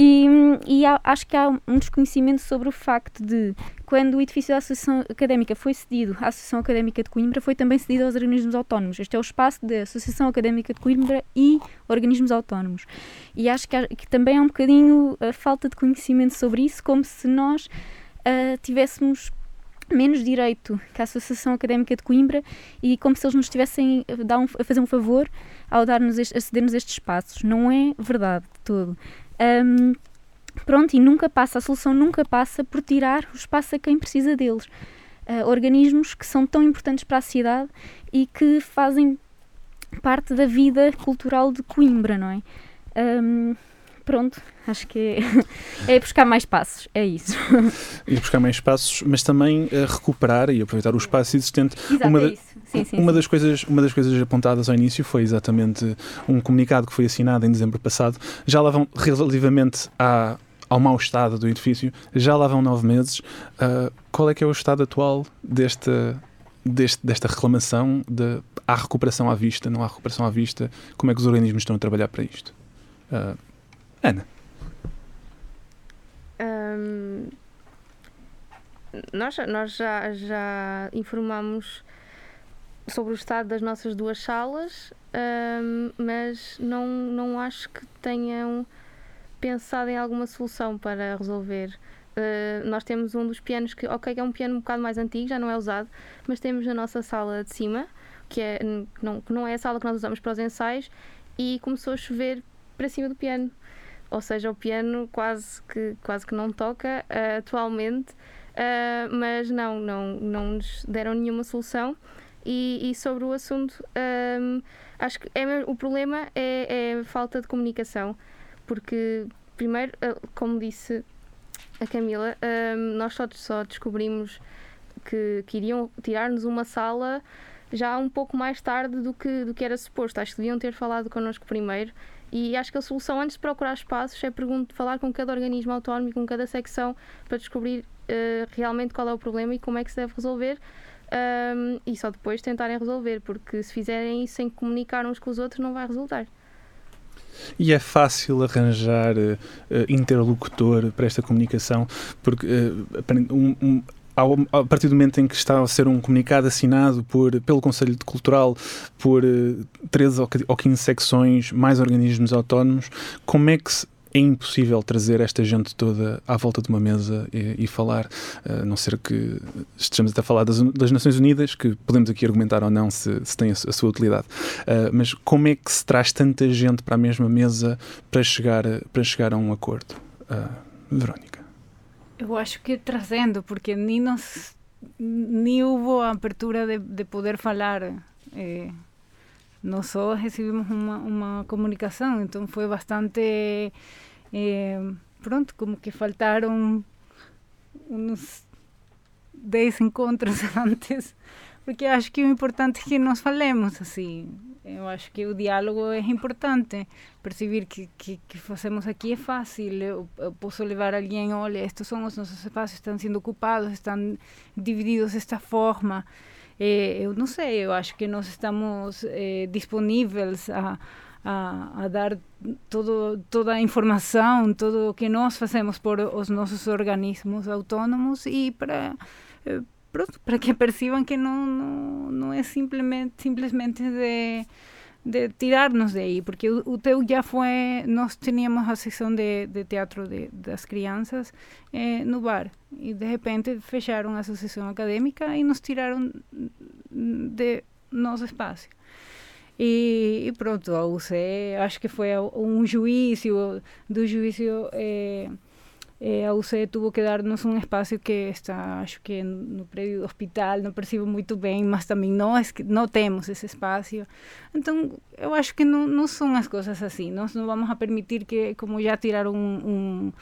E, e há, acho que há um desconhecimento sobre o facto de, quando o edifício da Associação Académica foi cedido à Associação Académica de Coimbra, foi também cedido aos organismos autónomos. Este é o espaço da Associação Académica de Coimbra e organismos autónomos. E acho que, há, que também há um bocadinho a falta de conhecimento sobre isso, como se nós uh, tivéssemos menos direito que a Associação Académica de Coimbra e como se eles nos estivessem a, um, a fazer um favor ao dar-nos a ceder-nos estes espaços. Não é verdade de todo. Um, pronto, e nunca passa, a solução nunca passa por tirar o espaço a quem precisa deles. Uh, organismos que são tão importantes para a cidade e que fazem parte da vida cultural de Coimbra, não é? Um, pronto, acho que é, é buscar mais passos, é isso. E buscar mais passos, mas também uh, recuperar e aproveitar o espaço existente. Exato, uma, é isso. Sim, sim, uma sim. das coisas uma das coisas apontadas ao início foi exatamente um comunicado que foi assinado em dezembro passado. Já lá vão relativamente à ao mau estado do edifício, já lá vão nove meses. Uh, qual é que é o estado atual desta, deste, desta reclamação? De, há recuperação à vista? Não há recuperação à vista? Como é que os organismos estão a trabalhar para isto? Uh, Ana. Um, nós nós já, já informamos sobre o estado das nossas duas salas, um, mas não, não acho que tenham pensado em alguma solução para resolver. Uh, nós temos um dos pianos que, ok, é um piano um bocado mais antigo, já não é usado, mas temos na nossa sala de cima, que, é, não, que não é a sala que nós usamos para os ensaios, e começou a chover para cima do piano. Ou seja, o piano quase que, quase que não toca uh, atualmente, uh, mas não, não, não nos deram nenhuma solução. E, e sobre o assunto, um, acho que é, o problema é, é falta de comunicação, porque, primeiro, como disse a Camila, um, nós só, só descobrimos que, que iriam tirar-nos uma sala já um pouco mais tarde do que, do que era suposto. Acho que deviam ter falado connosco primeiro. E acho que a solução, antes de procurar espaços, é falar com cada organismo autónomo e com cada secção para descobrir uh, realmente qual é o problema e como é que se deve resolver. Um, e só depois tentarem resolver, porque se fizerem isso sem comunicar uns com os outros, não vai resultar. E é fácil arranjar uh, interlocutor para esta comunicação, porque uh, um, um, ao, a partir do momento em que está a ser um comunicado assinado por, pelo Conselho Cultural por uh, 13 ou 15 secções, mais organismos autónomos, como é que se é impossível trazer esta gente toda à volta de uma mesa e, e falar, a não ser que estejamos a falar das, das, Nações Unidas, que podemos aqui argumentar ou não se, se tem a, a sua utilidade. Uh, mas como é que se traz tanta gente para a mesma mesa para chegar, para chegar a um acordo? Uh, Verónica. Eu acho que trazendo, porque nem, nos, nem houve a abertura de, de poder falar. Eh, nós só recebimos uma, uma comunicação, então foi bastante. Eh, pronto, como que faltaram uns 10 encontros antes porque acho que o importante é que nós falemos assim. Eu acho que o diálogo é importante. Perceber que, que, que fazemos aqui é fácil. Eu, eu posso levar alguém, olha, estes são os nossos espaços, estão sendo ocupados, estão divididos desta forma. Eh, eu não sei, eu acho que nós estamos eh, disponíveis a, a, a, dar todo, toda a informação, tudo o que nós fazemos por os nossos organismos autônomos e para eh, pronto, para que percibam que não, não, não é simplesmente, simplesmente de, de tirarnos de porque o, o teu já foi, nós tínhamos a sessão de, de teatro de, das crianças eh, no bar, e de repente fecharam a associação acadêmica e nos tiraram de nosso espaço. E, e pronto, a UCE, acho que foi um juízo, do juízo... Eh, eh, a UCE tuvo que darnos um espaço que está, acho que no prédio do hospital, não percebo muito bem, mas também nós não temos esse espaço. Então, eu acho que não, não são as coisas assim. Nós não vamos a permitir que, como já tiraram um, um,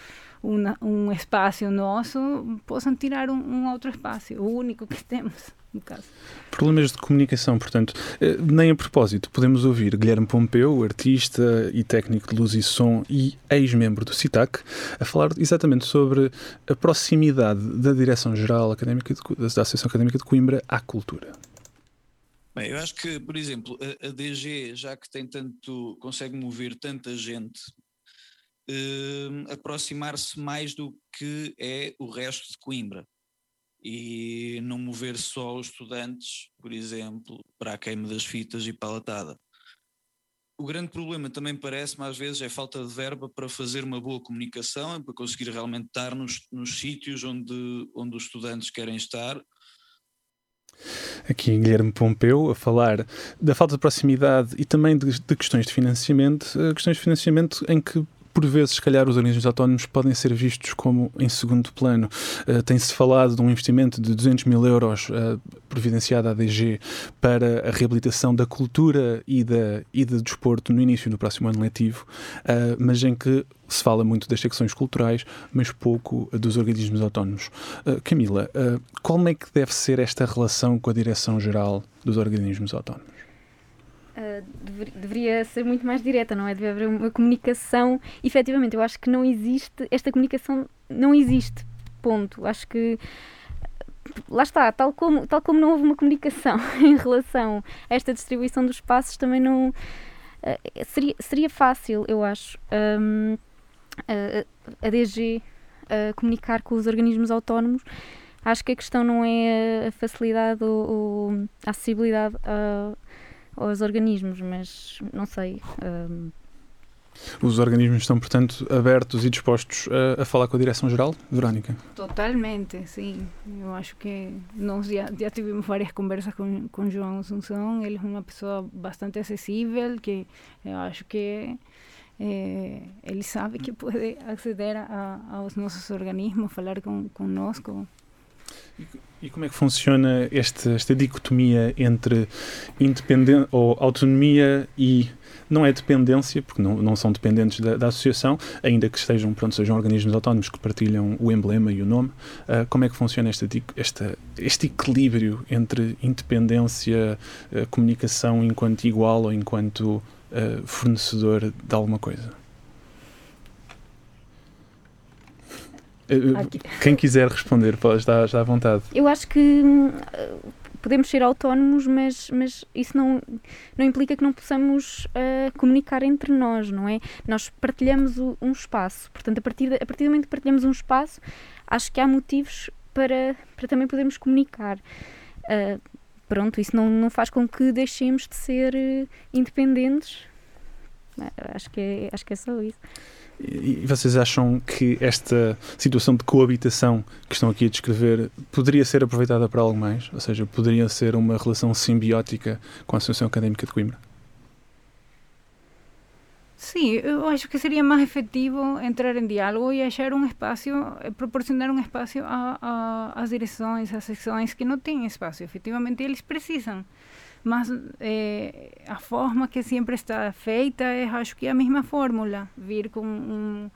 um espaço nosso, possam tirar um, um outro espaço, o único que temos no caso. Problemas de comunicação, portanto, eh, nem a propósito, podemos ouvir Guilherme Pompeu, artista e técnico de luz e som e ex-membro do CITAC, a falar exatamente sobre a proximidade da Direção-Geral Académica de, da Associação Académica de Coimbra à cultura. Bem, eu acho que, por exemplo, a, a DG, já que tem tanto, consegue mover tanta gente, eh, aproximar-se mais do que é o resto de Coimbra e não mover só os estudantes, por exemplo, para a queima das fitas e para a latada. O grande problema também parece-me às vezes é falta de verba para fazer uma boa comunicação, para conseguir realmente estar nos, nos sítios onde, onde os estudantes querem estar. Aqui Guilherme Pompeu a falar da falta de proximidade e também de, de questões de financiamento, eh, questões de financiamento em que por vezes, se calhar, os organismos autónomos podem ser vistos como em segundo plano. Uh, Tem-se falado de um investimento de 200 mil euros uh, providenciado à DG para a reabilitação da cultura e, da, e do desporto no início do próximo ano letivo, uh, mas em que se fala muito das secções culturais, mas pouco dos organismos autónomos. Camila, como é que deve ser esta relação com a direção-geral dos organismos autónomos? Uh, dever, deveria ser muito mais direta, não é? Deve haver uma comunicação. Efetivamente, eu acho que não existe, esta comunicação não existe. Ponto. Acho que lá está, tal como, tal como não houve uma comunicação em relação a esta distribuição dos espaços, também não. Uh, seria, seria fácil, eu acho, um, uh, a DG comunicar com os organismos autónomos. Acho que a questão não é a facilidade ou, ou a acessibilidade aos organismos, mas não sei. Um... Os organismos estão, portanto, abertos e dispostos a, a, falar com a Direção-Geral, Verónica? Totalmente, sim. Eu acho que nós já, já tivemos várias conversas com, com João Assunção. Ele é uma pessoa bastante acessível, que eu acho que é, ele sabe que pode aceder a, aos nossos organismos, falar com, conosco. E como é que funciona este, esta dicotomia entre independência ou autonomia e não é dependência, porque não, não são dependentes da, da, associação, ainda que estejam, pronto, sejam organismos autónomos que partilham o emblema e o nome. Uh, como é que funciona esta, esta, este equilíbrio entre independência, uh, comunicação enquanto igual ou enquanto uh, fornecedor de alguma coisa? Aqui. Quem quiser responder, pode estar, à vontade. Eu acho que hum, podemos ser autónomos, mas, mas isso não, não implica que não possamos uh, comunicar entre nós, não é? Nós partilhamos o, um espaço, portanto, a partir, de, a partir do momento que partilhamos um espaço, acho que há motivos para, para também podermos comunicar. Uh, pronto, isso não, não faz com que deixemos de ser uh, independentes. Acho que, é, acho que é só isso. E vocês acham que esta situação de coabitação que estão aqui a descrever poderia ser aproveitada para algo mais? Ou seja, poderia ser uma relação simbiótica com a Associação Académica de Coimbra? Sim, eu acho que seria mais efetivo entrar em diálogo e achar um espaço, eh, proporcionar um espaço às direções, às secções que não têm espaço. Efetivamente, eles precisam mas é, a forma que sempre está feita é, acho que é a mesma fórmula, vir com um,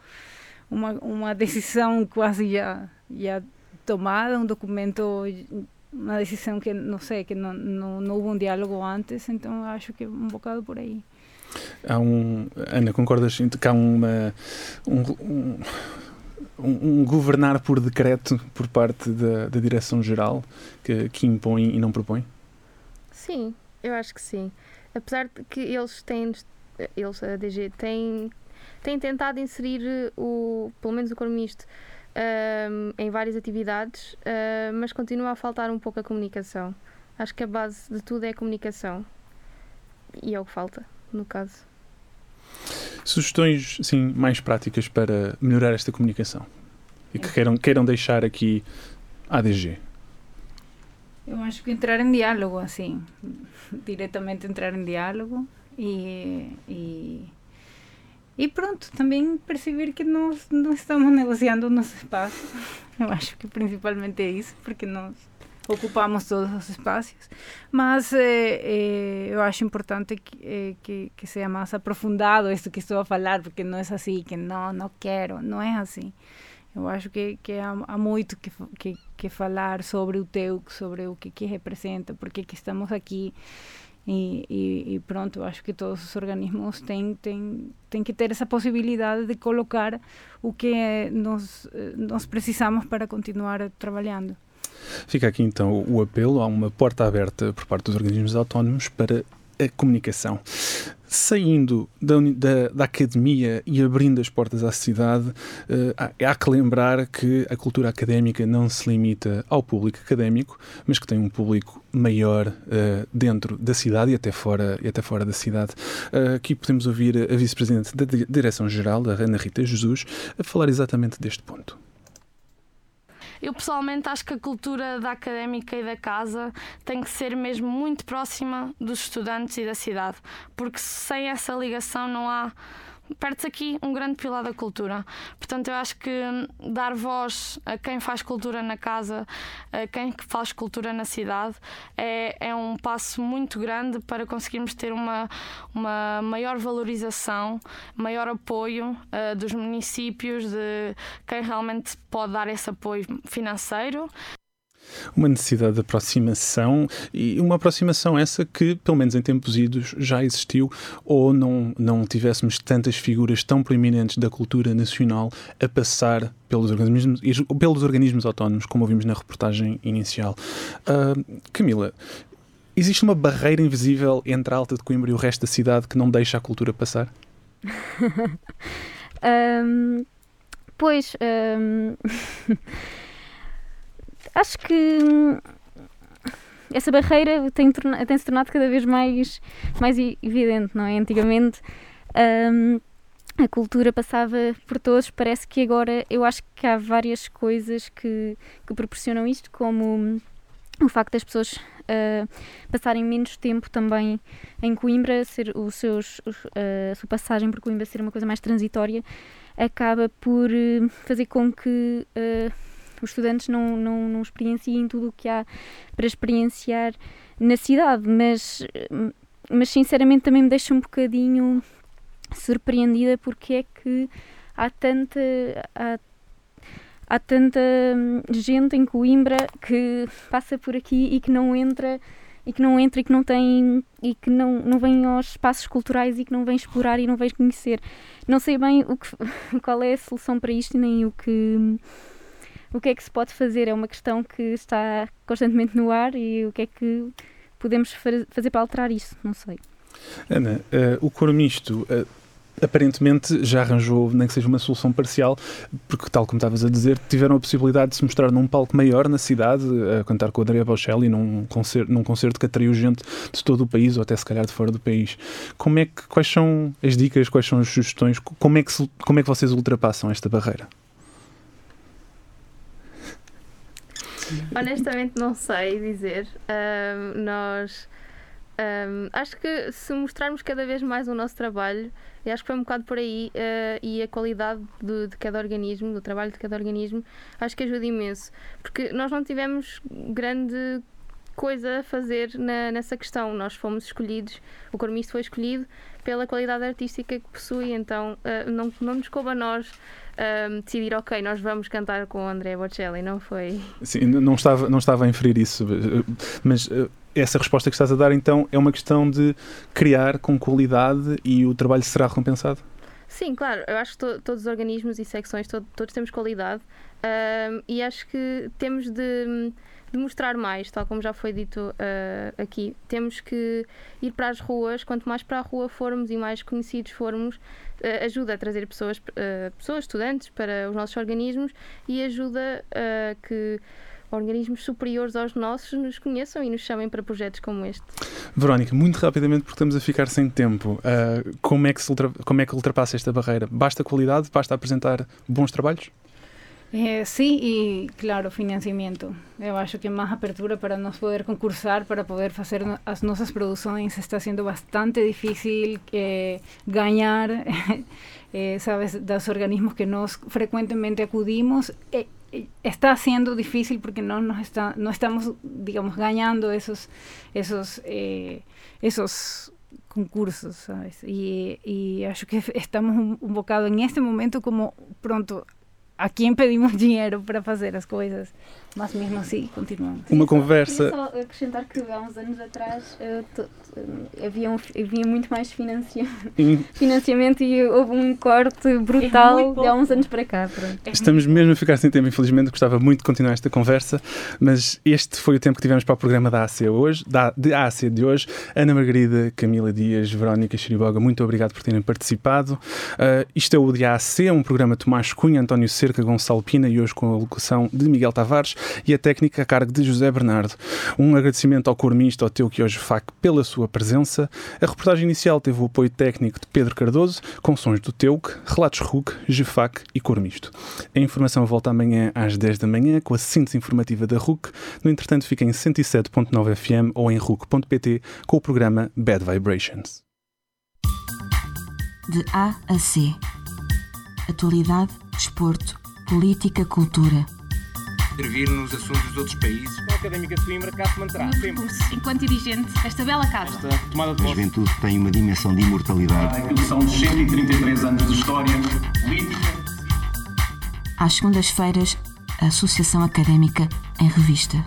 uma, uma decisão quase já, já tomada, um documento uma decisão que, não sei, que não, não, não houve um diálogo antes, então acho que é um bocado por aí. Há um, Ana, concordas que há uma, um, um, um, governar por decreto por parte da, da Direção-Geral que, que impõe e não propõe? Sim, eu acho que sim. Apesar de que eles têm, eles, a DG, têm, têm tentado inserir o, pelo menos o coro misto um, em várias atividades, uh, mas continua a faltar um pouco a comunicação. Acho que a base de tudo é a comunicação. E é o que falta, no caso. Sugestões sim, mais práticas para melhorar esta comunicação e que queiram, queiram deixar aqui a ADG. Eu acho que entrar em diálogo, assim, diretamente entrar em diálogo e, e e pronto, também perceber que nós não estamos negociando nosso espaço. Eu acho que principalmente é isso, porque nós ocupamos todos os espaços. Mas eh, eh, eu acho importante que, eh, que, que seja mais aprofundado isso que estou a falar, porque não é assim, que não, não quero, não é assim. Eu acho que, que há, há muito que, que, que falar sobre o teu, sobre o que, que representa, porque que estamos aqui e, e, e, pronto, acho que todos os organismos têm, têm, têm que ter essa possibilidade de colocar o que nós, nós precisamos para continuar trabalhando. Fica aqui então o apelo a uma porta aberta por parte dos organismos autónomos para a comunicação. Saindo da, da, da, academia e abrindo as portas à sociedade, uh, há, há, que lembrar que a cultura académica não se limita ao público académico, mas que tem um público maior uh, dentro da cidade e até fora, e até fora da cidade. Uh, aqui podemos ouvir a vice-presidente da Direção-Geral, a Ana Rita Jesus, a falar exatamente deste ponto. Eu pessoalmente acho que a cultura da académica e da casa tem que ser mesmo muito próxima dos estudantes e da cidade, porque sem essa ligação não há perde-se aqui um grande pilar da cultura. Portanto, eu acho que dar voz a quem faz cultura na casa, a quem faz cultura na cidade, é, é um passo muito grande para conseguirmos ter uma, uma maior valorização, maior apoio uh, dos municípios, de quem realmente pode dar esse apoio financeiro uma necessidade de aproximação e uma aproximação essa que, pelo menos em tempos idos, já existiu ou não, não tivéssemos tantas figuras tão proeminentes da cultura nacional a passar pelos organismos, pelos organismos autónomos, como ouvimos na reportagem inicial. Uh, Camila, existe uma barreira invisível entre a Alta de Coimbra e o resto da cidade que não deixa a cultura passar? um, pois. Um... acho que hum, essa barreira tem, tem se tornado cada vez mais, mais evidente, não é? Antigamente um, a cultura passava por todos, parece que agora eu acho que há várias coisas que, que proporcionam isto, como o facto das pessoas uh, passarem menos tempo também em Coimbra, ser os seus, uh, a sua passagem por Coimbra ser uma coisa mais transitória, acaba por fazer com que os estudantes não, não, não experienciem tudo o que há para experienciar na cidade, mas, mas sinceramente também me deixa um bocadinho surpreendida porque é que há tanta. Há, há tanta hum, gente em Coimbra que passa por aqui e que não entra e que não entra e que não tem e que não, não vem aos espaços culturais e que não vem explorar e não vem conhecer. Não sei bem o que, qual é a solução para isto nem o que o que é que se pode fazer? É uma questão que está constantemente no ar e o que é que podemos fazer para alterar isso? Não sei. Ana, uh, o coro misto uh, aparentemente já arranjou, nem que seja uma solução parcial, porque, tal como estavas a dizer, tiveram a possibilidade de se mostrar num palco maior na cidade, a cantar com o Andrea Bocelli num concerto, num concerto que atraiu gente de todo o país, ou até se calhar de fora do país. Como é que, quais são as dicas, quais são as sugestões, como é que, como é que vocês ultrapassam esta barreira? Honestamente, não sei dizer. Um, nós. Um, acho que se mostrarmos cada vez mais o nosso trabalho, e acho que foi um bocado por aí, uh, e a qualidade de, de, cada organismo, do trabalho de cada organismo, acho que ajuda imenso. Porque nós não tivemos grande coisa a fazer na, nessa questão. Nós fomos escolhidos, o coro misto foi escolhido pela qualidade artística que possui, então uh, não, não nos coube a nós uh, decidir, ok, nós vamos cantar com o André Bocelli, não foi? Sim, não estava, não estava a inferir isso, mas uh, essa resposta que estás a dar então é uma questão de criar com qualidade e o trabalho será recompensado? Sim, claro, eu acho que to todos os organismos e secções, to todos temos qualidade uh, e acho que temos de, de, mostrar mais, tal como já foi dito uh, aqui. Temos que ir para as ruas, quanto mais para a rua formos e mais conhecidos formos, uh, ajuda a trazer pessoas, pessoas, estudantes para os nossos organismos e ajuda a que organismos superiores aos nossos nos conheçam e nos chamem para projetos como este. Verónica, muito rapidamente, porque estamos a ficar sem tempo, uh, como, é que se ultra, como é que ultrapassa esta barreira? Basta qualidade? Basta apresentar bons trabalhos? Eh, sí, y claro, financiamento. Eu acho que máis apertura para nos poder concursar, para poder facer as produções, está sendo bastante difícil eh, ganhar, eh, sabes, dos organismos que nós frecuentemente acudimos. Eh, está siendo difícil porque no nos está no estamos digamos ganando esos esos eh, esos concursos sabes y, y acho que estamos un, un bocado en este momento como pronto a quem pedimos dinheiro para fazer as coisas, mas mesmo assim continuamos. Uma conversa. Queria só acrescentar que há uns anos atrás uh, havia, um, havia muito mais financia financiamento e houve um corte brutal é de há uns anos para cá. Pronto. Estamos mesmo a ficar sem tempo, infelizmente. Gostava muito de continuar esta conversa, mas este foi o tempo que tivemos para o programa da ACE hoje, da, de ACE de hoje. Ana Margarida, Camila Dias, Verónica Chiriboga, muito obrigado por terem participado. Uh, isto é o de ACE, um programa de Tomás Cunha, António Cerca, Gonçalo Pina e hoje com a locução de Miguel Tavares e a técnica a cargo de José Bernardo. Um agradecimento ao Cormista, ao Teu hoje FAC, pela sua presença. A reportagem inicial teve o apoio técnico de Pedro Cardoso, com sons do Teuc, Relatos RUC, GFAC e Cormisto. A informação volta amanhã às 10 da manhã com a síntese informativa da RUC. No entretanto, fica em 107.9 FM ou em RUC.pt com o programa Bad Vibrations. De A a C. Atualidade, desporto, política, cultura intervir nos assuntos dos outros países. A Académica de Coimbra cá se manterá sempre. Enquanto dirigente desta bela casa. Esta tomada de A juventude tem uma dimensão de imortalidade. Aquilo são 133 anos de história política. Às segundas-feiras, a Associação Académica em Revista.